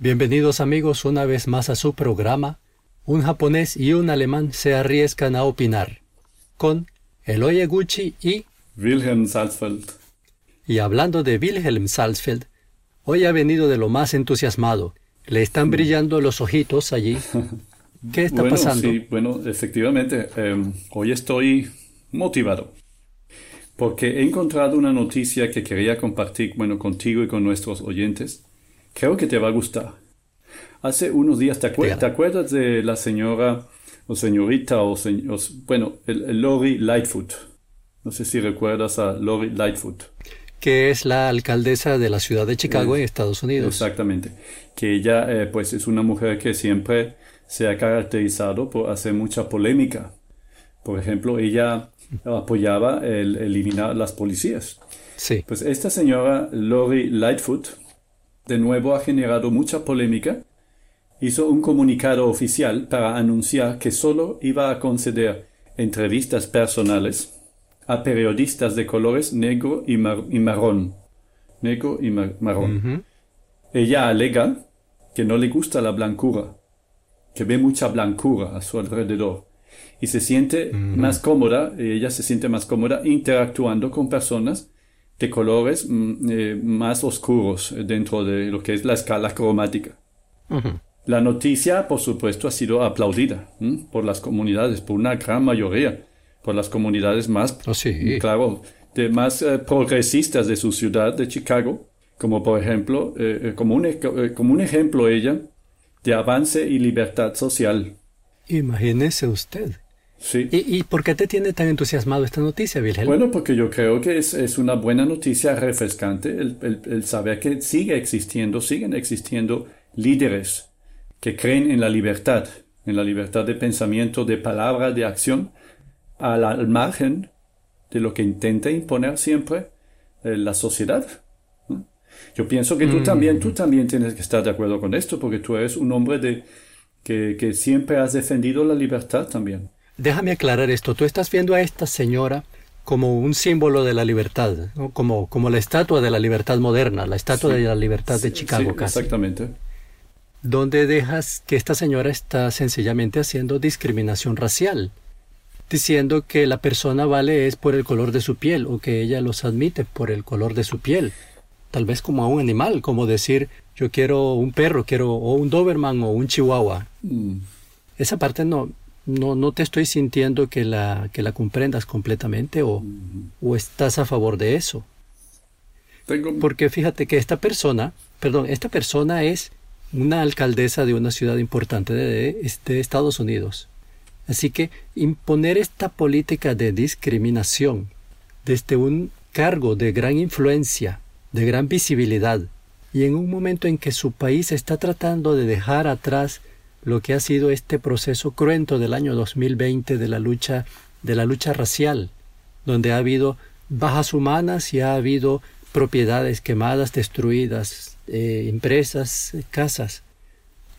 Bienvenidos amigos una vez más a su programa Un japonés y un alemán se arriesgan a opinar con Eloy Gucci y Wilhelm Salzfeld. Y hablando de Wilhelm Salzfeld, hoy ha venido de lo más entusiasmado. Le están brillando los ojitos allí. ¿Qué está bueno, pasando? Sí, bueno, efectivamente, em, hoy estoy motivado porque he encontrado una noticia que quería compartir, bueno, contigo y con nuestros oyentes. Creo que te va a gustar. Hace unos días, ¿te, acuer-. ¿te acuerdas de la señora o señorita o, se- o bueno, el, el Lori Lightfoot? No sé si recuerdas a Lori Lightfoot. Que es la alcaldesa de la ciudad de Chicago en Estados Unidos. Exactamente. Que ella, eh, pues, es una mujer que siempre se ha caracterizado por hacer mucha polémica. Por ejemplo, ella apoyaba el eliminar las policías. Sí. Pues esta señora Lori Lightfoot, de nuevo ha generado mucha polémica. Hizo un comunicado oficial para anunciar que solo iba a conceder entrevistas personales a periodistas de colores negro y, mar- y marrón. Negro y mar- marrón. Ella alega que no le gusta la blancura, que ve mucha blancura a su alrededor y se siente más cómoda, ella se siente más cómoda interactuando con personas de colores mm, eh, más oscuros dentro de lo que es la escala cromática. La noticia, por supuesto, ha sido aplaudida ¿m? por las comunidades, por una gran mayoría, por las comunidades más, Oh, sí. claro, de más eh, progresistas de su ciudad, de Chicago, como por ejemplo, eh, como, un, como un ejemplo ella de avance y libertad social. Imagínese usted. Sí. ¿Y, ¿Y por qué te tiene tan entusiasmado esta noticia, Wilhelm? Bueno, porque yo creo que es, es una buena noticia refrescante el, el- el saber que sigue existiendo, siguen existiendo líderes que creen en la libertad, en la libertad de pensamiento, de palabra, de acción, al, al margen de lo que intenta imponer siempre eh, la sociedad. ¿no? Yo pienso que tú también, tú también tienes que estar de acuerdo con esto, porque tú eres un hombre de, que, que siempre has defendido la libertad también. Déjame aclarar esto. Tú estás viendo a esta señora como un símbolo de la libertad, ¿no? como, como la estatua de la libertad moderna, la estatua Sí. de la libertad de Chicago Sí, casi. Exactamente. donde dejas que esta señora está sencillamente haciendo discriminación racial, diciendo que la persona vale es por el color de su piel o que ella los admite por el color de su piel, tal vez como a un animal, como decir yo quiero un perro, quiero o un Doberman o un Chihuahua. Mm. Esa parte no, no, no te estoy sintiendo que la, que la comprendas completamente o, o estás a favor de eso. Tengo, Porque fíjate que esta persona, perdón, esta persona es una alcaldesa de una ciudad importante de, de Estados Unidos. Así que imponer esta política de discriminación desde un cargo de gran influencia, de gran visibilidad, y en un momento en que su país está tratando de dejar atrás lo que ha sido este proceso cruento del año 2020 de la lucha de la lucha racial, donde ha habido bajas humanas y ha habido propiedades quemadas, destruidas, eh, empresas, eh, casas.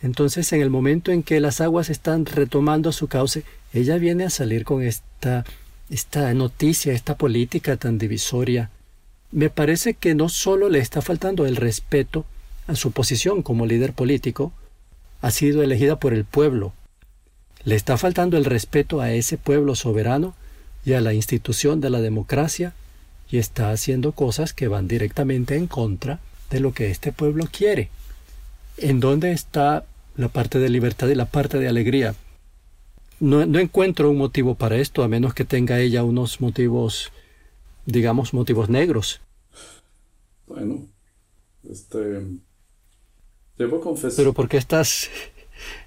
Entonces, en el momento en que las aguas están retomando su cauce, ella viene a salir con esta, esta noticia, esta política tan divisoria. Me parece que no solo le está faltando el respeto a su posición como líder político, ha sido elegida por el pueblo. Le está faltando el respeto a ese pueblo soberano y a la institución de la democracia y está haciendo cosas que van directamente en contra de lo que este pueblo quiere. ¿En dónde está la parte de libertad y la parte de alegría? No, no encuentro un motivo para esto, a menos que tenga ella unos motivos, digamos, motivos negros. Bueno, este. Debo confesar. Pero ¿por qué estás,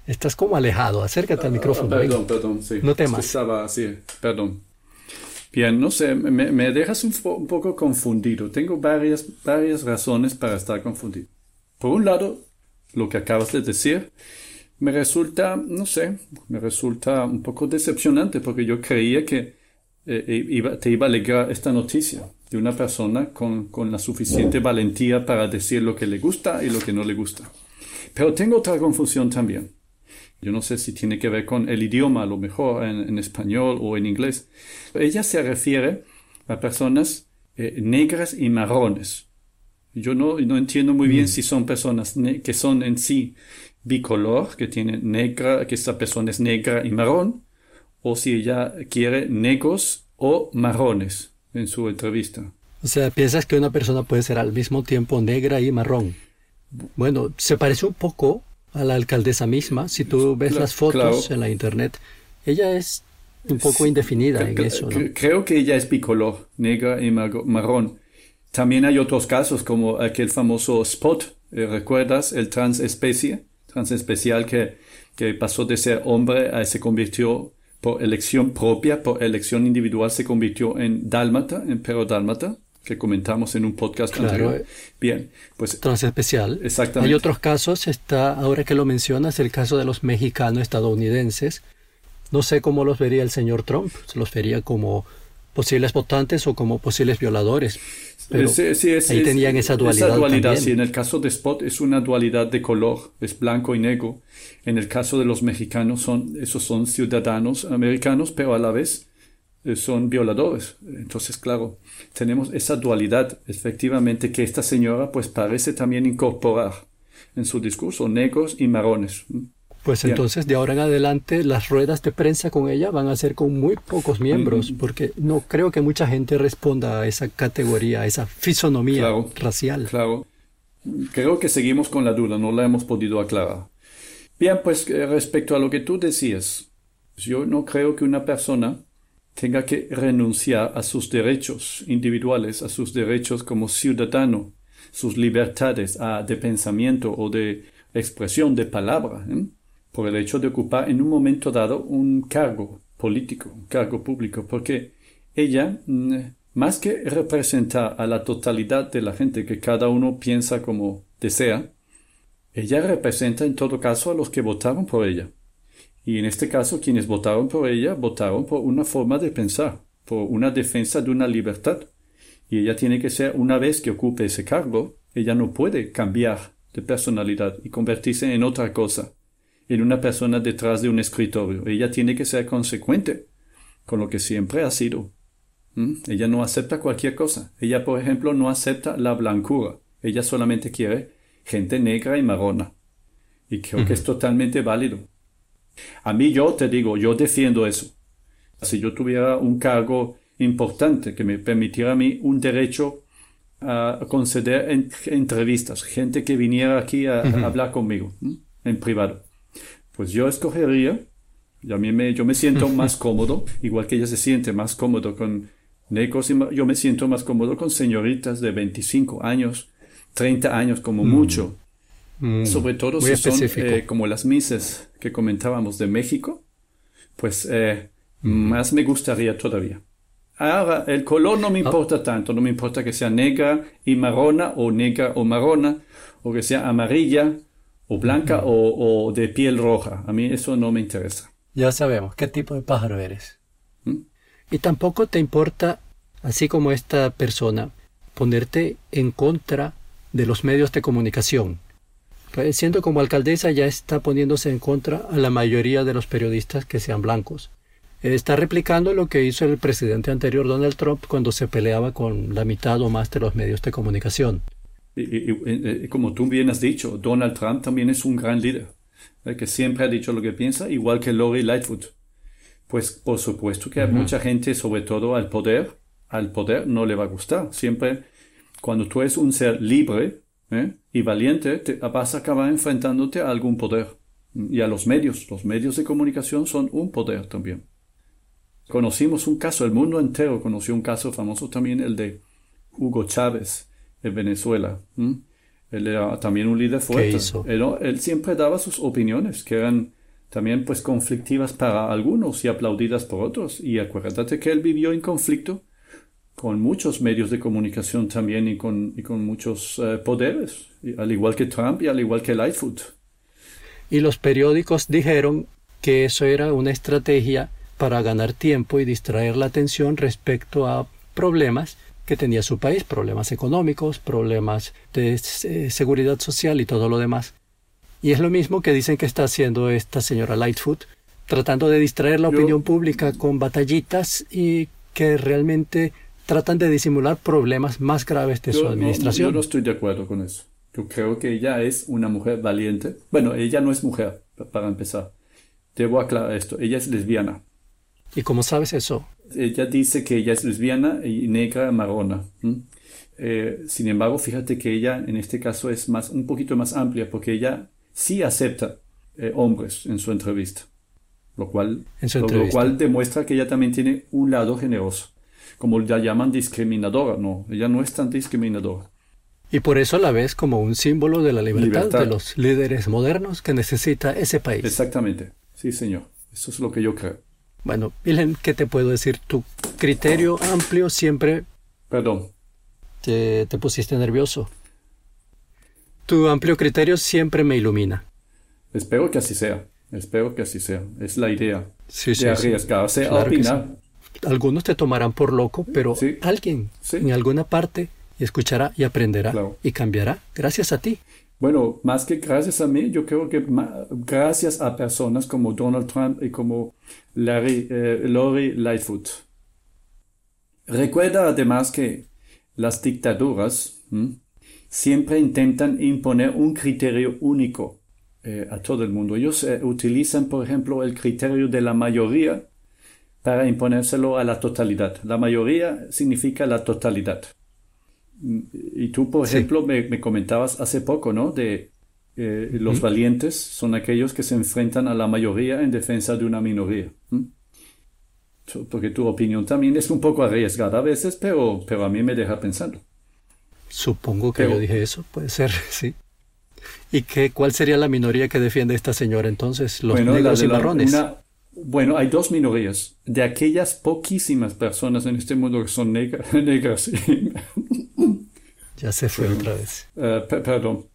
estás como alejado? Acércate al Ah, micrófono. perdón, venga. perdón, sí. No Es que temas. Estaba así, perdón. Bien, no sé, me, me dejas un, un poco confundido. Tengo varias, varias razones para estar confundido. Por un lado, lo que acabas de decir me resulta, no sé, me resulta un poco decepcionante porque yo creía que eh, iba- te iba a alegrar esta noticia de una persona con, con la suficiente valentía para decir lo que le gusta y lo que no le gusta. Pero tengo otra confusión también. Yo no sé si tiene que ver con el idioma, a lo mejor en, en español o en inglés. Ella se refiere a personas eh, negras y marrones. Yo no, no entiendo muy bien mm. si son personas que son en sí bicolor, que tienen negra, que esta persona es negra y marrón, o si ella quiere negros o marrones en su entrevista. O sea, piensas que una persona puede ser al mismo tiempo negra y marrón. Bueno, se parece un poco a la alcaldesa misma. Si tú ves las fotos en la internet, ella es un poco indefinida en eso. Creo que ella es bicolor, negra y marrón. También hay otros casos como aquel famoso Spot, eh, ¿recuerdas? El transespecie, transespecial que, que pasó de ser hombre a se convirtió por elección propia, por elección individual, se convirtió en dálmata, en perro dálmata que comentamos en un podcast anterior. Eh, Bien, pues transespecial. Exactamente. Hay otros casos, está ahora que lo mencionas, el caso de los mexicanos estadounidenses. No sé cómo los vería el señor Trump, se los vería como posibles votantes o como posibles violadores. Pero ahí tenían esa dualidad. Esa dualidad, sí, en el caso de Spot es una dualidad de color, es blanco y negro. En el caso de los mexicanos son, esos son ciudadanos americanos, pero a la vez son violadores. Entonces, claro, tenemos esa dualidad, efectivamente, que esta señora pues parece también incorporar en su discurso, negros y marrones. Pues entonces, de ahora en adelante, las ruedas de prensa con ella van a ser con muy pocos miembros, mm. porque no creo que mucha gente responda a esa categoría, a esa fisonomía racial. Claro. Creo que seguimos con la duda, no la hemos podido aclarar. Bien, pues eh, respecto a lo que tú decías, yo no creo que una persona tenga que renunciar a sus derechos individuales, a sus derechos como ciudadano, sus libertades de pensamiento o de expresión de palabra, ¿eh? por el hecho de ocupar en un momento dado un cargo político, un cargo público, porque ella, mm, más que representar a la totalidad de la gente que cada uno piensa como desea, ella representa en todo caso a los que votaron por ella. Y en este caso, quienes votaron por ella votaron por una forma de pensar, por una defensa de una libertad. Y ella tiene que ser, una vez que ocupe ese cargo, ella no puede cambiar de personalidad y convertirse en otra cosa, en una persona detrás de un escritorio. Ella tiene que ser consecuente con lo que siempre ha sido. ¿Mm? Ella no acepta cualquier cosa. Ella, por ejemplo, no acepta la blancura. Ella solamente quiere gente negra y marrona. Y creo que es totalmente válido. A mí yo te digo, yo defiendo eso. Si yo tuviera un cargo importante que me permitiera a mí un derecho a conceder entrevistas, gente que viniera aquí a, hablar conmigo en privado, pues yo escogería, y a mí me, yo me siento más cómodo, igual que ella se siente más cómodo con negros, yo me siento más cómodo con señoritas de 25 años, 30 años como mm. mucho, Mm, Sobre todo si son eh, como las mises que comentábamos de México, pues eh, más me gustaría todavía. Ahora, el color no me ah. importa tanto, no me importa que sea negra y marrona o negra o marrona, o que sea amarilla o blanca o, de piel roja. A mí eso no me interesa. Ya sabemos qué tipo de pájaro eres. ¿Mm? Y tampoco te importa, así como esta persona, ponerte en contra de los medios de comunicación siendo como alcaldesa ya está poniéndose en contra a la mayoría de los periodistas que sean blancos. Está replicando lo que hizo el presidente anterior Donald Trump cuando se peleaba con la mitad o más de los medios de comunicación. Y, como tú bien has dicho, Donald Trump también es un gran líder, ¿eh? que siempre ha dicho lo que piensa, igual que Lori Lightfoot. Pues por supuesto que a mucha gente, sobre todo al poder, al poder no le va a gustar. Siempre, cuando tú eres un ser libre, ¿eh? y valiente, te vas a acabar enfrentándote a algún poder. Y a los medios. Los medios de comunicación son un poder también. Conocimos un caso, el mundo entero conoció un caso famoso también, el de Hugo Chávez en Venezuela. Él era también un líder fuerte. Él, él, siempre daba sus opiniones, que eran también pues conflictivas para algunos y aplaudidas por otros. Y acuérdate que él vivió en conflicto con muchos medios de comunicación también y con, y con muchos eh, poderes, al igual que Trump y al igual que Lightfoot. Y los periódicos dijeron que eso era una estrategia para ganar tiempo y distraer la atención respecto a problemas que tenía su país, problemas económicos, problemas de eh, seguridad social y todo lo demás. Y es lo mismo que dicen que está haciendo esta señora Lightfoot, tratando de distraer la opinión pública con batallitas y que realmente tratan de disimular problemas más graves de su administración. yo no estoy de acuerdo con eso. Yo creo que ella es una mujer valiente. Bueno, ella no es mujer, para empezar. Debo aclarar esto. Ella es lesbiana. ¿Y cómo sabes eso? Ella dice que ella es lesbiana y negra marrona. Eh, sin embargo, fíjate que ella en este caso es más, un poquito más amplia porque ella sí acepta eh, hombres en su entrevista. Lo cual, lo cual demuestra que ella también tiene un lado generoso. Como la llaman discriminadora. No, ella no es tan discriminadora. Y por eso la ves como un símbolo de la libertad, de los líderes modernos que necesita ese país. Exactamente, sí señor, eso es lo que yo creo. Bueno, Wilhelm, ¿qué te puedo decir? Tu criterio amplio siempre... Perdón. Te, te pusiste nervioso. Tu amplio criterio siempre me ilumina. Espero que así sea, espero que así sea. Es la idea sí, de arriesgarse a opinar. Algunos te tomarán por loco, pero alguien en alguna parte escuchará y aprenderá y cambiará gracias a ti. Bueno, más que gracias a mí, yo creo que gracias a personas como Donald Trump y como Larry, eh, Lori Lightfoot. Recuerda además que las dictaduras siempre intentan imponer un criterio único eh, a todo el mundo. Ellos eh, utilizan, por ejemplo, el criterio de la mayoría para imponérselo a la totalidad. La mayoría significa la totalidad. Y tú, por ejemplo, me, comentabas hace poco, ¿no? De eh, los valientes son aquellos que se enfrentan a la mayoría en defensa de una minoría. Porque tu opinión también es un poco arriesgada a veces, pero, pero a mí me deja pensando. Supongo que yo dije eso, puede ser, sí. ¿Y qué, cuál sería la minoría que defiende esta señora entonces? Los negros y marrones. Bueno, hay dos minorías. De aquellas poquísimas personas en este mundo que son negras, negras ya se fue otra vez. Eh, perdón.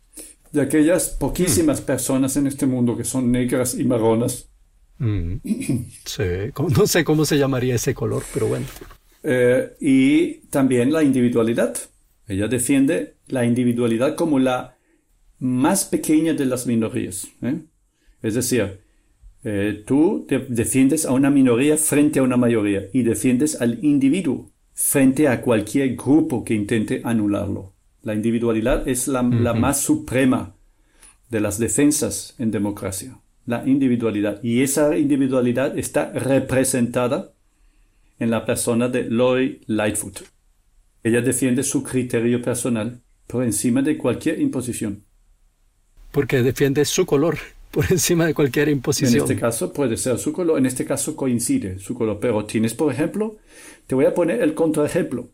De aquellas poquísimas personas en este mundo que son negras y marronas. Mm. Sí, no sé cómo se llamaría ese color, pero bueno. Eh, y también la individualidad. Ella defiende la individualidad como la más pequeña de las minorías. ¿eh? Es decir, tú defiendes a una minoría frente a una mayoría y defiendes al individuo frente a cualquier grupo que intente anularlo. La individualidad es la, más suprema de las defensas en democracia, la individualidad. Y esa individualidad está representada en la persona de Lori Lightfoot. Ella defiende su criterio personal por encima de cualquier imposición. Porque defiende su color por encima de cualquier imposición. En este caso puede ser su color, en este caso coincide su color, pero tienes, por ejemplo, te voy a poner el contraejemplo.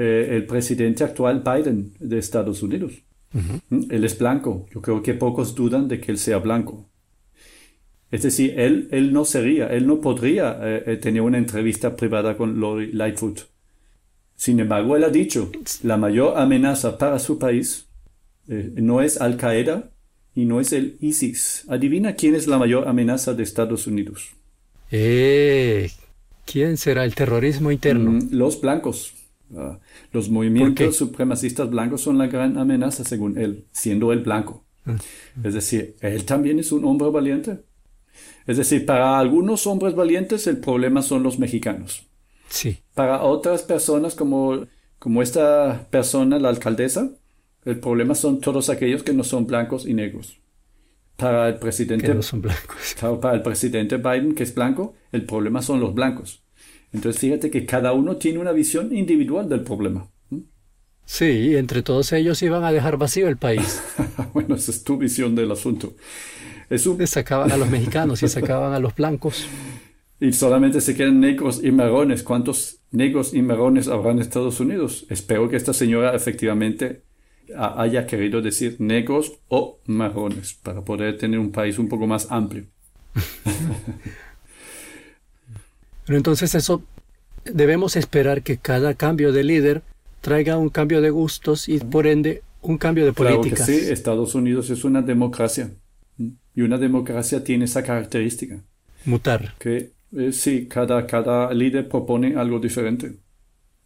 Eh, el presidente actual Biden de Estados Unidos. ¿Mm? Él es blanco. Yo creo que pocos dudan de que él sea blanco. Es decir, él, él no sería, él no podría eh, eh, tener una entrevista privada con Lori Lightfoot. Sin embargo, él ha dicho, la mayor amenaza para su país no es Al Qaeda, y no es el ISIS. Adivina quién es la mayor amenaza de Estados Unidos. Eh, ¿Quién será el terrorismo interno? Mm, los blancos. Ah, los movimientos supremacistas blancos son la gran amenaza, según él, siendo él blanco. Ah. Es decir, él también es un hombre valiente. Es decir, para algunos hombres valientes el problema son los mexicanos. Sí. Para otras personas como, como esta persona, la alcaldesa, el problema son todos aquellos que no son blancos y negros. Para el presidente, no son blancos. Para el presidente Biden, que es blanco, el problema son los blancos. Entonces fíjate que cada uno tiene una visión individual del problema. Sí, entre todos ellos iban a dejar vacío el país. bueno, esa es tu visión del asunto. Es un... Sacaban a los mexicanos y sacaban a los blancos. Y solamente se quedan negros y marrones. ¿Cuántos negros y marrones habrá en Estados Unidos? Espero que esta señora efectivamente haya querido decir negros o marrones para poder tener un país un poco más amplio. Pero entonces eso debemos esperar que cada cambio de líder traiga un cambio de gustos y por ende un cambio de política. sí, Estados Unidos es una democracia y una democracia tiene esa característica. Mutar. Que eh, sí, cada, cada líder propone algo diferente.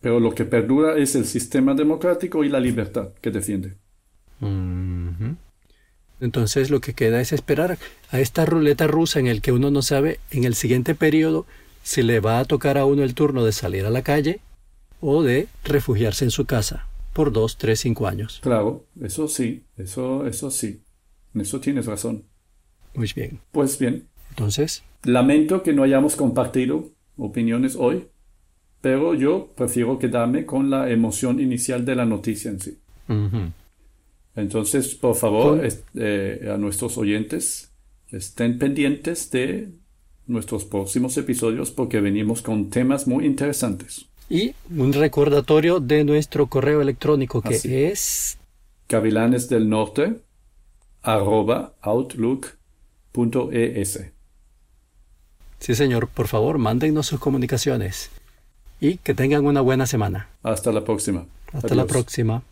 Pero lo que perdura es el sistema democrático y la libertad que defiende. Entonces lo que queda es esperar a esta ruleta rusa en el que uno no sabe en el siguiente periodo si le va a tocar a uno el turno de salir a la calle o de refugiarse en su casa por dos, tres, cinco años. Claro, eso sí, eso, eso sí. En eso tienes razón. Muy bien. Pues bien. Entonces. Lamento que no hayamos compartido opiniones hoy, pero yo prefiero quedarme con la emoción inicial de la noticia en sí. Entonces, por favor, eh, a nuestros oyentes, estén pendientes de nuestros próximos episodios porque venimos con temas muy interesantes. Y un recordatorio de nuestro correo electrónico que es gavilanes del norte arroba outlook.es. Sí, señor, por favor, mándennos sus comunicaciones y que tengan una buena semana. Hasta la próxima. Hasta la próxima.